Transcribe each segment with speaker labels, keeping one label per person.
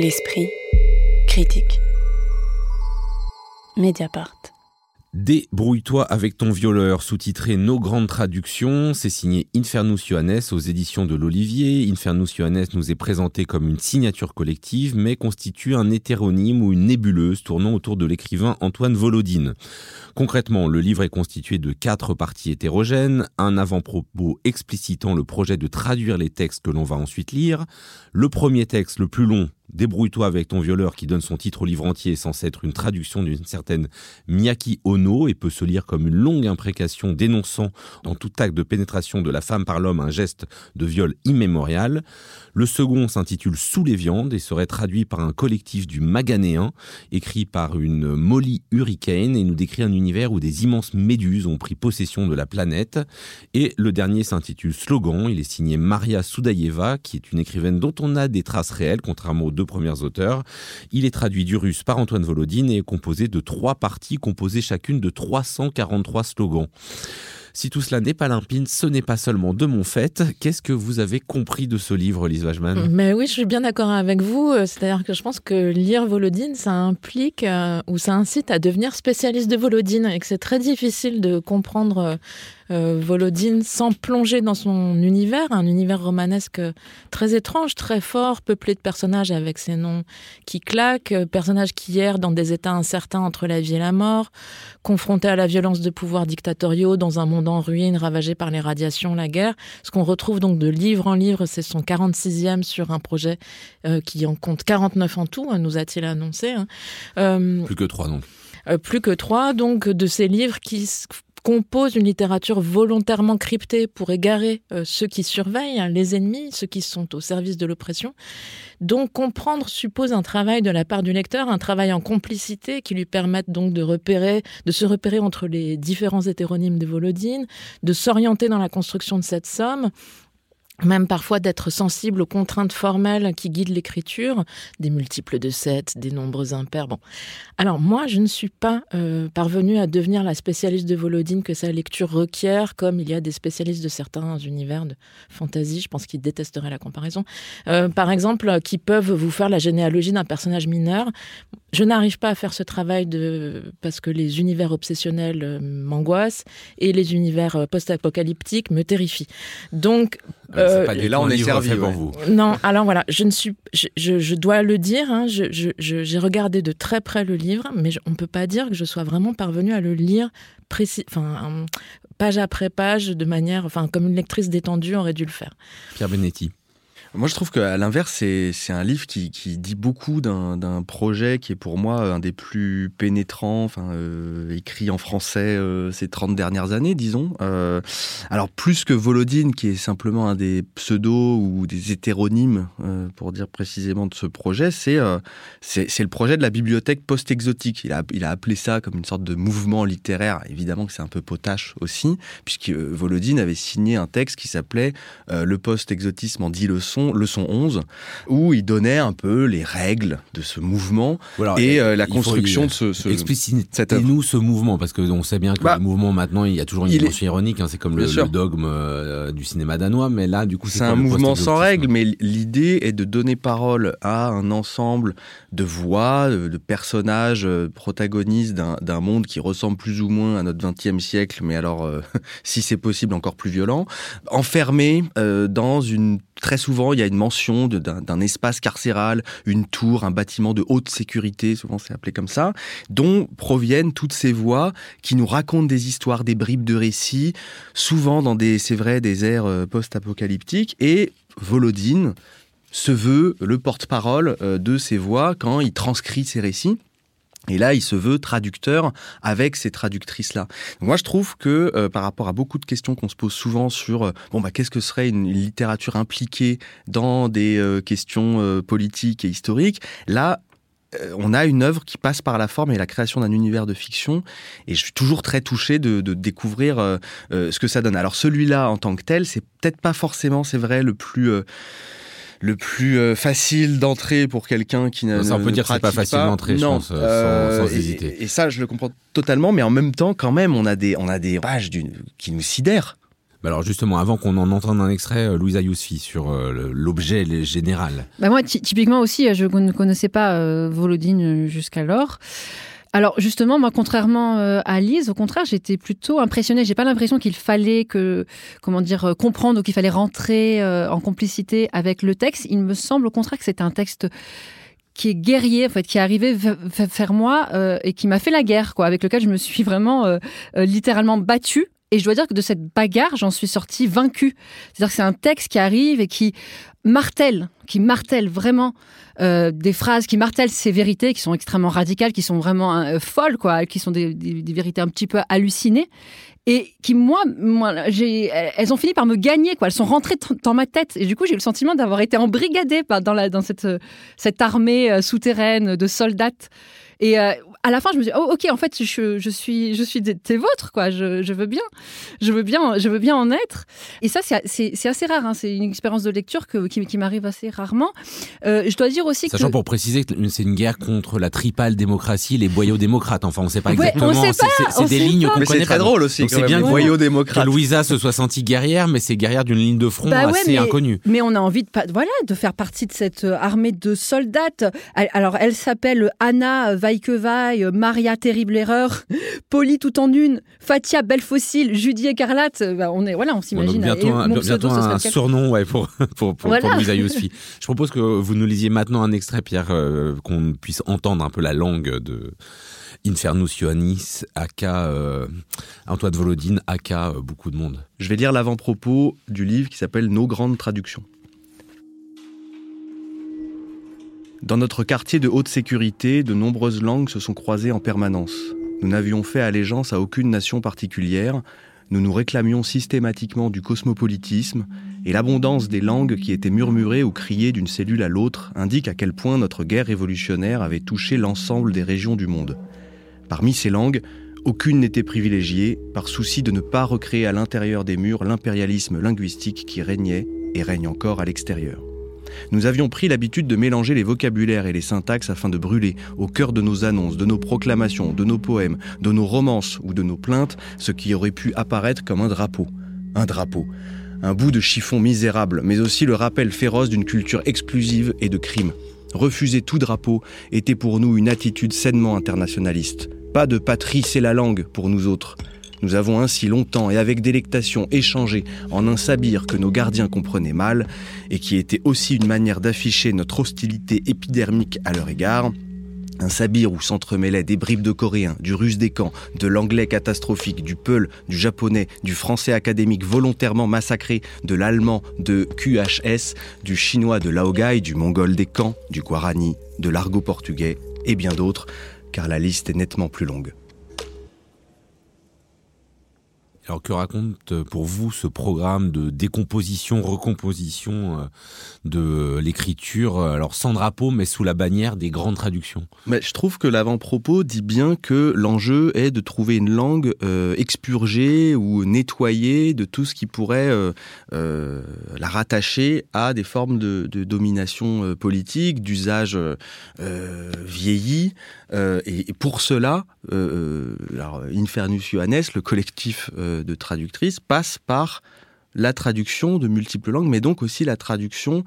Speaker 1: L'esprit critique. Mediapart.
Speaker 2: Débrouille-toi avec ton violeur, sous-titré Nos grandes traductions, c'est signé Infernus Johannes aux éditions de l'Olivier. Infernus Johannes nous est présenté comme une signature collective, mais constitue un hétéronyme ou une nébuleuse tournant autour de l'écrivain Antoine Volodine. Concrètement, le livre est constitué de quatre parties hétérogènes, un avant-propos explicitant le projet de traduire les textes que l'on va ensuite lire, le premier texte, le plus long, Débrouille-toi avec ton violeur qui donne son titre au livre entier est censé être une traduction d'une certaine Miyaki Ono et peut se lire comme une longue imprécation dénonçant dans tout acte de pénétration de la femme par l'homme un geste de viol immémorial. Le second s'intitule Sous les viandes et serait traduit par un collectif du Maganéen écrit par une Molly Hurricane et nous décrit un univers où des immenses méduses ont pris possession de la planète. Et le dernier s'intitule Slogan, il est signé Maria Soudaïeva qui est une écrivaine dont on a des traces réelles contrairement aux deux premiers auteurs. Il est traduit du russe par Antoine Volodine et est composé de trois parties composées chacune de 343 slogans. Si tout cela n'est pas limpide, ce n'est pas seulement de mon fait. Qu'est-ce que vous avez compris de ce livre, Lise Wajman
Speaker 3: Mais oui, je suis bien d'accord avec vous. Euh, c'est-à-dire que je pense que lire Volodine, ça implique euh, ou ça incite à devenir spécialiste de Volodine et que c'est très difficile de comprendre euh, Volodine sans plonger dans son univers, un univers romanesque très étrange, très fort, peuplé de personnages avec ces noms qui claquent, euh, personnages qui errent dans des états incertains entre la vie et la mort, confrontés à la violence de pouvoirs dictatoriaux dans un monde en ruine ravagé par les radiations, la guerre. Ce qu'on retrouve donc de livre en livre, c'est son 46e sur un projet euh, qui en compte 49 en tout, hein, nous a-t-il annoncé. Hein.
Speaker 2: Plus que trois donc.
Speaker 3: plus que trois, donc, de ces livres qui compose une littérature volontairement cryptée pour égarer euh, ceux qui surveillent, hein, les ennemis, ceux qui sont au service de l'oppression. Donc comprendre suppose un travail de la part du lecteur, un travail en complicité qui lui permette donc de repérer, de se repérer entre les différents hétéronymes de Volodine, de s'orienter dans la construction de cette somme, même parfois d'être sensible aux contraintes formelles qui guident l'écriture, des multiples de 7, des nombres impairs. Bon. Alors moi, je ne suis pas euh, parvenue à devenir la spécialiste de Volodine que sa lecture requiert, comme il y a des spécialistes de certains univers de fantasy, je pense qu'ils détesteraient la comparaison, euh, par exemple, qui peuvent vous faire la généalogie d'un personnage mineur. Je n'arrive pas à faire ce travail de parce que les univers obsessionnels euh, m'angoissent et les univers post-apocalyptiques me terrifient. Donc
Speaker 2: euh, et là, on est servi pour vous.
Speaker 3: Non, alors voilà, je ne suis, je, je, dois le dire, hein, j'ai regardé de très près le livre, mais on ne peut pas dire que je sois vraiment parvenue à le lire précis, enfin, page après page, de manière, enfin, comme une lectrice détendue aurait dû le faire.
Speaker 2: Pierre Benetti.
Speaker 4: Moi, je trouve qu'à l'inverse, c'est un livre qui, dit beaucoup d'un projet qui est pour moi un des plus pénétrants, enfin, euh, écrit en français euh, ces 30 dernières années, disons. Euh, alors, plus que Volodine, qui est simplement un des pseudos ou des hétéronymes, pour dire précisément de ce projet, c'est c'est le projet de la bibliothèque post-exotique. Il a, il a appelé ça comme une sorte de mouvement littéraire. Évidemment que c'est un peu potache aussi, puisque Volodine avait signé un texte qui s'appelait Le post-exotisme en 10 leçons leçon 11, où il donnait un peu les règles de ce mouvement et euh, la construction de ce, ce
Speaker 2: Explicitez-nous ce mouvement, parce qu'on sait bien que bah, le mouvement maintenant, il y a toujours une dimension ironique, hein, c'est comme le, dogme euh, du cinéma danois, mais là, du coup,
Speaker 4: c'est un mouvement sans règles, mais l'idée est de donner parole à un ensemble de voix, de personnages euh, protagonistes d'un monde qui ressemble plus ou moins à notre 20e siècle, mais alors, si c'est possible, encore plus violent, enfermés dans une Très souvent, il y a une mention d'un espace carcéral, une tour, un bâtiment de haute sécurité, souvent c'est appelé comme ça, dont proviennent toutes ces voix qui nous racontent des histoires, des bribes de récits, souvent dans des, c'est vrai, des airs euh, post-apocalyptiques. Et Volodine se veut le porte-parole euh, de ces voix quand il transcrit ces récits. Et là, il se veut traducteur avec ces traductrices-là. Moi, je trouve que euh, par rapport à beaucoup de questions qu'on se pose souvent sur euh, bon bah qu'est-ce que serait une, littérature impliquée dans des euh, questions politiques et historiques, là on a une œuvre qui passe par la forme et la création d'un univers de fiction. Et je suis toujours très touché de, de découvrir ce que ça donne. Alors celui-là, en tant que tel, c'est peut-être pas forcément, c'est vrai, le plus le plus euh, facile d'entrée pour quelqu'un qui n'a
Speaker 2: Ça, on peut dire que c'est pas facile d'entrer, je pense, euh, sans, hésiter.
Speaker 4: Et, ça, je le comprends totalement, mais en même temps, quand même, on a des, on a des pages qui nous sidèrent.
Speaker 2: Bah alors justement, avant qu'on en entende un extrait, euh, Louisa Yousfi, sur euh, l'objet général.
Speaker 5: Bah moi, typiquement aussi, je ne connaissais pas euh, Volodine jusqu'alors. Alors justement, moi, contrairement à Lise, au contraire, j'étais plutôt impressionnée. J'ai pas l'impression qu'il fallait que, comment dire, comprendre ou qu'il fallait rentrer en complicité avec le texte. Il me semble au contraire que c'était un texte qui est guerrier, en fait, qui est arrivé vers moi et qui m'a fait la guerre, quoi, avec lequel je me suis vraiment littéralement battue et je dois dire que de cette bagarre, j'en suis sortie vaincue. C'est-à-dire que c'est un texte qui arrive et qui martèle, qui martèle vraiment euh, des phrases, qui martèlent ces vérités qui sont extrêmement radicales, qui sont vraiment euh, folles, quoi, qui sont des, vérités un petit peu hallucinées et qui moi, elles ont fini par me gagner quoi. Elles sont rentrées dans ma tête et du coup j'ai eu le sentiment d'avoir été embrigadée dans cette armée euh, souterraine de soldats. Et à la fin, je me dis, oh, ok, en fait, je, je suis, je suis des, vôtres, quoi. Je, je, veux bien, je veux bien, je veux bien en être. Et ça, c'est assez rare. Hein. C'est une expérience de lecture que, qui, qui m'arrive assez rarement. Euh, je dois dire aussi
Speaker 2: Sachant pour préciser que c'est une guerre contre la tripale démocratie, les boyaux démocrates. Enfin, on ne sait pas exactement. c'est des lignes qu'on connaît.
Speaker 4: C'est très drôle aussi.
Speaker 2: C'est bien
Speaker 4: que boyaux démocrates.
Speaker 2: Louisa se soit sentie guerrière, mais c'est guerrière d'une ligne de front bah assez inconnue.
Speaker 5: Mais on a envie de, voilà, de faire partie de cette euh, armée de soldats. Alors, elle s'appelle Anna Maria terrible erreur, Polly tout en une, Fatia belle fossile, Judy écarlate. Bah, on est voilà, on s'imagine.
Speaker 2: bientôt, un, bientôt un surnom ouais, pour pour pour, Je propose que vous nous lisiez maintenant un extrait, Pierre, euh, qu'on puisse entendre un peu la langue de. Infernus Ioannis, aka euh, Antoine Volodine, aka euh, beaucoup de monde.
Speaker 4: Je vais lire l'avant-propos du livre qui s'appelle Nos grandes traductions. Dans notre quartier de haute sécurité, de nombreuses langues se sont croisées en permanence. Nous n'avions fait allégeance à aucune nation particulière, nous nous réclamions systématiquement du cosmopolitisme, et l'abondance des langues qui étaient murmurées ou criées d'une cellule à l'autre indique à quel point notre guerre révolutionnaire avait touché l'ensemble des régions du monde. Parmi ces langues, aucune n'était privilégiée, par souci de ne pas recréer à l'intérieur des murs l'impérialisme linguistique qui régnait et règne encore à l'extérieur. Nous avions pris l'habitude de mélanger les vocabulaires et les syntaxes afin de brûler, au cœur de nos annonces, de nos proclamations, de nos poèmes, de nos romances ou de nos plaintes, ce qui aurait pu apparaître comme un drapeau. Un drapeau. Un bout de chiffon misérable, mais aussi le rappel féroce d'une culture exclusive et de crime. Refuser tout drapeau était pour nous une attitude sainement internationaliste. Pas de patrie, c'est la langue pour nous autres. Nous avons ainsi longtemps et avec délectation échangé en un sabir que nos gardiens comprenaient mal et qui était aussi une manière d'afficher notre hostilité épidermique à leur égard. Un sabir où s'entremêlaient des bribes de coréen, du russe des camps, de l'anglais catastrophique, du peul, du japonais, du français académique volontairement massacré, de l'allemand de QHS, du chinois de Laogai, du mongol des camps, du guarani, de l'argot portugais et bien d'autres, car la liste est nettement plus longue.
Speaker 2: Alors que raconte euh, pour vous ce programme de décomposition, recomposition euh, de l'écriture, euh, alors sans drapeau mais sous la bannière des grandes traductions?
Speaker 4: Mais Je trouve que l'avant-propos dit bien que l'enjeu est de trouver une langue expurgée ou nettoyée de tout ce qui pourrait la rattacher à des formes de, domination politique, d'usage vieilli. Et, pour cela, Infernus Johannes, le collectif de traductrices passe par la traduction de multiples langues, mais donc aussi la traduction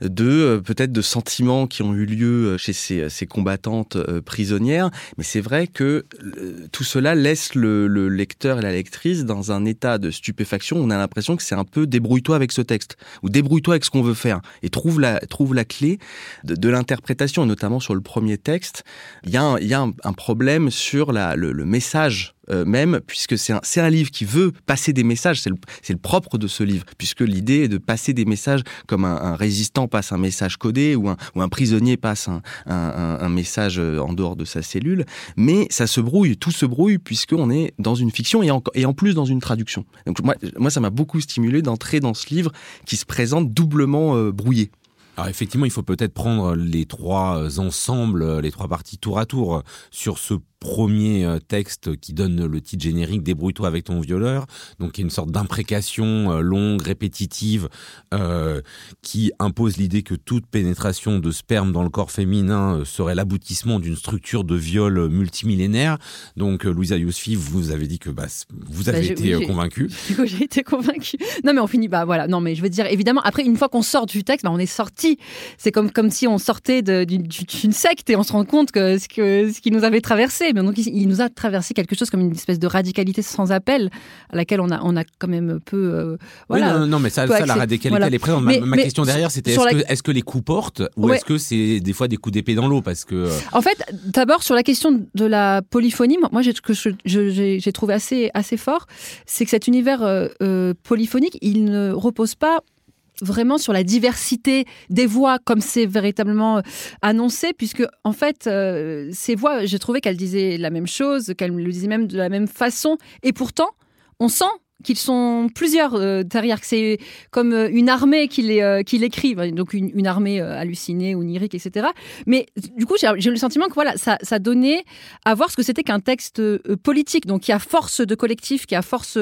Speaker 4: de euh, peut-être de sentiments qui ont eu lieu euh, chez ces, ces combattantes euh, prisonnières. Mais c'est vrai que tout cela laisse le, le, lecteur et la lectrice dans un état de stupéfaction. On a l'impression que c'est un peu débrouille-toi avec ce texte ou débrouille-toi avec ce qu'on veut faire et trouve la trouve la clé de, l'interprétation, notamment sur le premier texte. Il y a un, il y a un, problème sur le message euh, même, puisque c'est un, un, livre qui veut passer des messages, c'est le, le, propre de ce livre, puisque l'idée est de passer des messages comme un, un, résistant passe un message codé ou un, ou un prisonnier passe un, un, message euh, en dehors de sa cellule, mais ça se brouille, tout se brouille, puisqu'on est dans une fiction et en, et en plus dans une traduction. Donc moi, moi ça m'a beaucoup stimulé d'entrer dans ce livre qui se présente doublement euh, brouillé.
Speaker 2: Alors effectivement, il faut peut-être prendre les trois ensembles, les trois parties tour à tour sur ce premier euh, texte qui donne le titre générique Débrouille-toi avec ton violeur, donc il y a une sorte d'imprécation euh, longue, répétitive, euh, qui impose l'idée que toute pénétration de sperme dans le corps féminin serait l'aboutissement d'une structure de viol multimillénaire. Donc Louisa Yousfi, vous avez dit que bah, vous avez
Speaker 5: Bah, je-
Speaker 2: été
Speaker 5: oui, coup, j'ai été convaincue. Non, mais on finit. Bah voilà. Non, mais je veux dire, évidemment, après, une fois qu'on sort du texte, bah, on est sorti. C'est comme, comme si on sortait d'une secte et on se rend compte que ce, que, ce qui nous avait traversé. Donc, il, il nous a traversé quelque chose comme une espèce de radicalité sans appel à laquelle on a, on a quand même peu. euh,
Speaker 2: Oui,
Speaker 5: voilà.
Speaker 2: non, non, non, mais ça, la radicalité,
Speaker 5: voilà.
Speaker 2: elle est présente. Ma,
Speaker 5: Mais-
Speaker 2: ma
Speaker 5: mais
Speaker 2: question derrière, c'était est-ce
Speaker 5: la-
Speaker 2: que, les coups portent ou
Speaker 5: Ouais.
Speaker 2: est-ce que c'est des fois des coups d'épée dans l'eau Parce que. euh,
Speaker 5: En fait, d'abord sur la question de la polyphonie, moi j'ai que j'ai trouvé assez assez fort, c'est que cet univers euh, polyphonique, il ne repose pas vraiment sur la diversité des voix comme c'est véritablement euh, annoncé puisque en fait euh, ces voix j'ai trouvé qu'elles disaient la même chose qu'elles le disaient même de la même façon et pourtant on sent qu'ils sont plusieurs euh, derrière, que c'est comme euh, une armée qui les, euh, qui donc une, armée euh, hallucinée, onirique, etc. Mais du coup, j'ai le sentiment que voilà, ça, donnait à voir ce que c'était qu'un texte euh, politique, donc qui a force de collectif, qui a force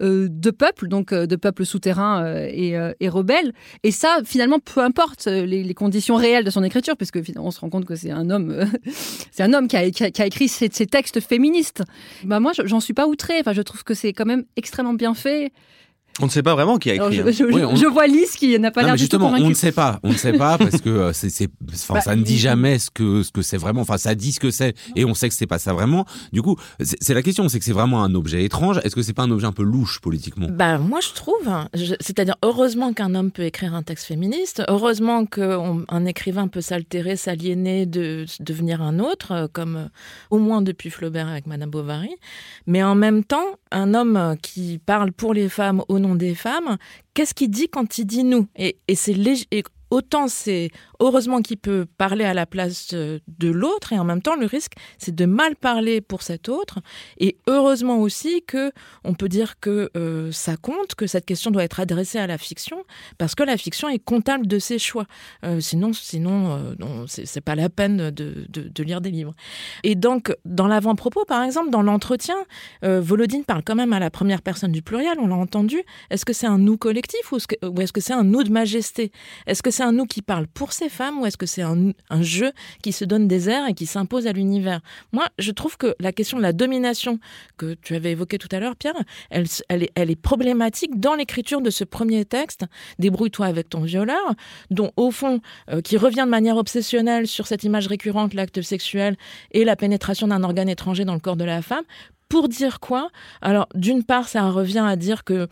Speaker 5: de peuple, donc de peuple souterrain et, rebelle. Et ça, finalement, peu importe les, conditions réelles de son écriture, puisque finalement, on se rend compte que c'est un homme, c'est un homme qui a, écrit ces, textes féministes. Bah moi, je- j'en suis pas outrée. Enfin, je trouve que c'est quand même extrêmement bien fait.
Speaker 4: On ne sait pas vraiment qui a
Speaker 5: Alors,
Speaker 4: écrit.
Speaker 5: je,
Speaker 4: hein.
Speaker 5: je-
Speaker 2: Oui, on-
Speaker 5: je vois Lise qui n'a pas l'air tout
Speaker 2: justement, on ne sait pas. On ne sait pas parce que euh, c'est, c'est, enfin,
Speaker 5: Bah,
Speaker 2: ça ne dit
Speaker 5: mais-
Speaker 2: jamais ce que ce que c'est vraiment. Enfin, ça dit ce que c'est et on sait que c'est pas ça vraiment. Du coup, c'est, la question, c'est que c'est vraiment un objet étrange. Est-ce que c'est pas un objet un peu louche politiquement?
Speaker 3: Bah, moi, je trouve. hein, C'est-à-dire, heureusement qu'un homme peut écrire un texte féministe. Heureusement qu'un écrivain peut s'altérer, s'aliéner, de de devenir un autre, euh, comme euh, au moins depuis Flaubert avec Madame Bovary. Mais en même temps, un homme qui parle pour les femmes au nom des femmes, qu'est-ce qu'il dit quand il dit nous? Et, et c'est autant c'est heureusement qu'il peut parler à la place de l'autre, et en même temps, le risque, c'est de mal parler pour cet autre. Et heureusement aussi que on peut dire que euh, ça compte, que cette question doit être adressée à la fiction, parce que la fiction est comptable de ses choix. Euh, sinon, sinon, euh, c'est pas la peine de, de- lire des livres. Et donc, dans l'avant-propos, par exemple, dans l'entretien, euh, Volodine parle quand même à la première personne du pluriel. On l'a entendu. Est-ce que c'est un nous collectif ou est-ce que c'est un nous de majesté? Est-ce que un nous qui parle pour ces femmes ou est-ce que c'est un, jeu qui se donne des airs et qui s'impose à l'univers? Moi, je trouve que la question de la domination que tu avais évoquée tout à l'heure, Pierre, elle est problématique dans l'écriture de ce premier texte, Débrouille-toi avec ton violeur, dont au fond, euh, qui revient de manière obsessionnelle sur cette image récurrente, l'acte sexuel et la pénétration d'un organe étranger dans le corps de la femme. Pour dire quoi? Alors, d'une part, ça revient à dire que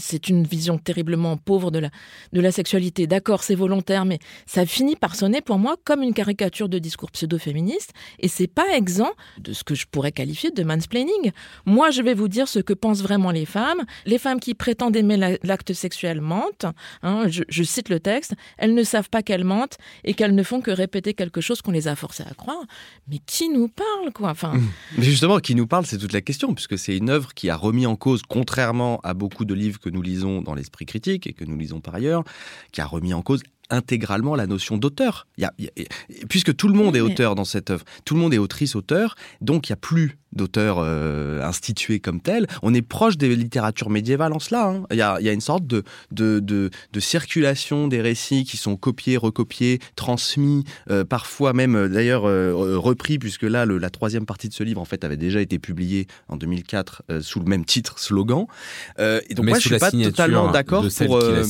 Speaker 3: c'est une vision terriblement pauvre de la, de la sexualité. D'accord, c'est volontaire, mais ça finit par sonner pour moi comme une caricature de discours pseudo-féministe, et c'est pas exempt de ce que je pourrais qualifier de mansplaining. Moi, je vais vous dire ce que pensent vraiment les femmes. Les femmes qui prétendent aimer la- l'acte sexuel mentent. hein, je, cite le texte. Elles ne savent pas qu'elles mentent et qu'elles ne font que répéter quelque chose qu'on les a forcées à croire. Mais qui nous parle, quoi Enfin,
Speaker 4: Mais justement, qui nous parle, c'est toute la question, puisque c'est une œuvre qui a remis en cause, contrairement à beaucoup de livres que nous lisons dans l'esprit critique et que nous lisons par ailleurs, qui a remis en cause intégralement la notion d'auteur. Puisque tout le monde est auteur dans cette œuvre, tout le monde est autrice-auteur, donc il n'y a plus d'auteur euh, institué comme tel. On est proche des littératures médiévales en cela. hein. Il y, a, il y a une sorte de, de, de, de circulation des récits qui sont copiés, recopiés, transmis, euh, parfois même euh, d'ailleurs euh, repris, puisque là, le- la troisième partie de ce livre, en fait, avait déjà été publiée en 2004 euh, sous le même titre, slogan. Euh, et donc
Speaker 2: Mais
Speaker 4: moi, je suis pas totalement d'accord pour... euh,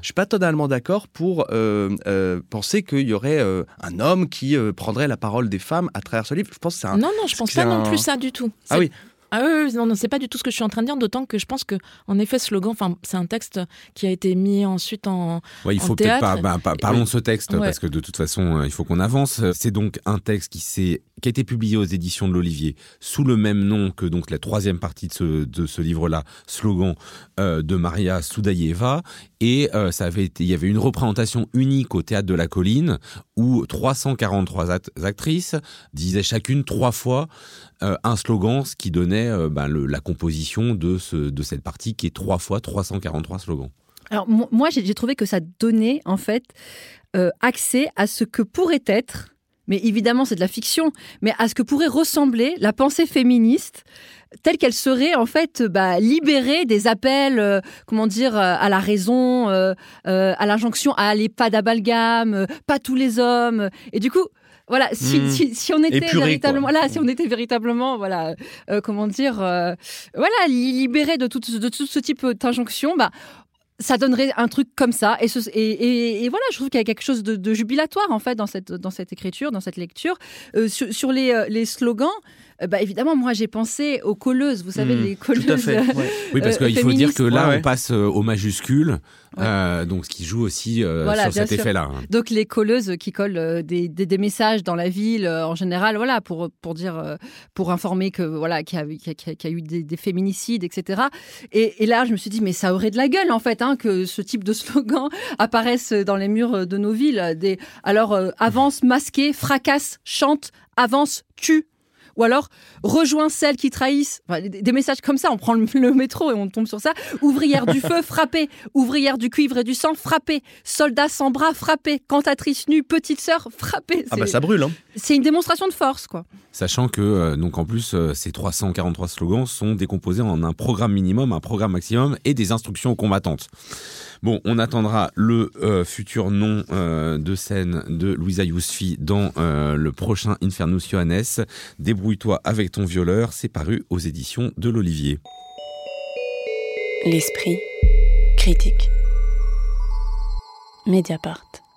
Speaker 4: je suis pas totalement d'accord pour euh, euh, penser qu'il y aurait euh, un homme qui euh, prendrait la parole des femmes à travers ce livre. Je pense que c'est un...
Speaker 3: non, non, je pense pas non plus ça du tout.
Speaker 4: Ah oui.
Speaker 3: Ah oui, non, non, c'est pas du tout ce que je suis en train de dire, d'autant que je pense que, en effet, slogan, enfin, c'est un texte qui a été mis ensuite en.
Speaker 2: Ouais, il faut peut-être pas. bah, bah, parlons de ce texte
Speaker 3: Ouais.
Speaker 2: parce que de toute façon, euh, il faut qu'on avance. C'est donc un texte qui s'est qui a été publié aux éditions de l'Olivier sous le même nom que donc la troisième partie de ce, de ce livre-là, slogan euh, de Maria Soudaïeva. Et euh, ça avait été, il y avait une représentation unique au théâtre de la Colline où 343 act- actrices disaient chacune trois fois euh, un slogan, ce qui donnait euh, le- la composition de, ce, de cette partie qui est trois fois 343 slogans.
Speaker 5: Alors mo- moi, j'ai j'ai trouvé que ça donnait en fait euh, accès à ce que pourrait être mais évidemment c'est de la fiction, mais à ce que pourrait ressembler la pensée féministe telle qu'elle serait en fait bah, libérée des appels, euh, comment dire, euh, à la raison, euh, à l'injonction à aller pas d'abalgame, pas tous les hommes. Et du coup, voilà, si, hmm. on était véritablement, là, si on était véritablement, voilà, comment dire, voilà, libéré de tout, de tout ce type d'injonction, bah, ça donnerait un truc comme ça. Et, et, voilà, je trouve qu'il y a quelque chose de, jubilatoire en fait dans cette, dans cette écriture, dans cette lecture. sur, les, les slogans, bah, évidemment, moi, j'ai pensé aux colleuses. Vous savez, hmm, les colleuses. Euh,
Speaker 2: oui, parce qu'il faut dire que là, on passe euh, au majuscule, donc ce qui joue aussi sur cet effet-là. Hein.
Speaker 5: Donc les colleuses qui collent des, des, messages dans la ville en général, voilà, pour pour dire, pour informer que voilà qu'il y, y, a eu des, féminicides, etc. Et, et, là, je me suis dit, mais ça aurait de la gueule en fait, hein, que ce type de slogan apparaisse dans les murs de nos villes. Des, alors avance, masqué, fracasse, chante, avance, tue ou alors rejoins celles qui trahissent. des, messages comme ça, on prend le, métro et on tombe sur ça. Ouvrière du feu, frappée. Ouvrière du cuivre et du sang, frappée. Soldat sans bras, frappée. Cantatrice nue, petite sœur, frappée.
Speaker 4: Ah bah ça brûle. Hein.
Speaker 5: C'est une démonstration de force, quoi.
Speaker 2: Sachant que, euh, donc en plus, euh, ces 343 slogans sont décomposés en un programme minimum, un programme maximum et des instructions combattantes. Bon, on attendra le euh, futur nom de scène de Louisa Yousfi dans le prochain Infernus Johannes. Débrouille-toi avec ton violeur, c'est paru aux éditions de l'Olivier.
Speaker 1: L'esprit critique. Mediapart.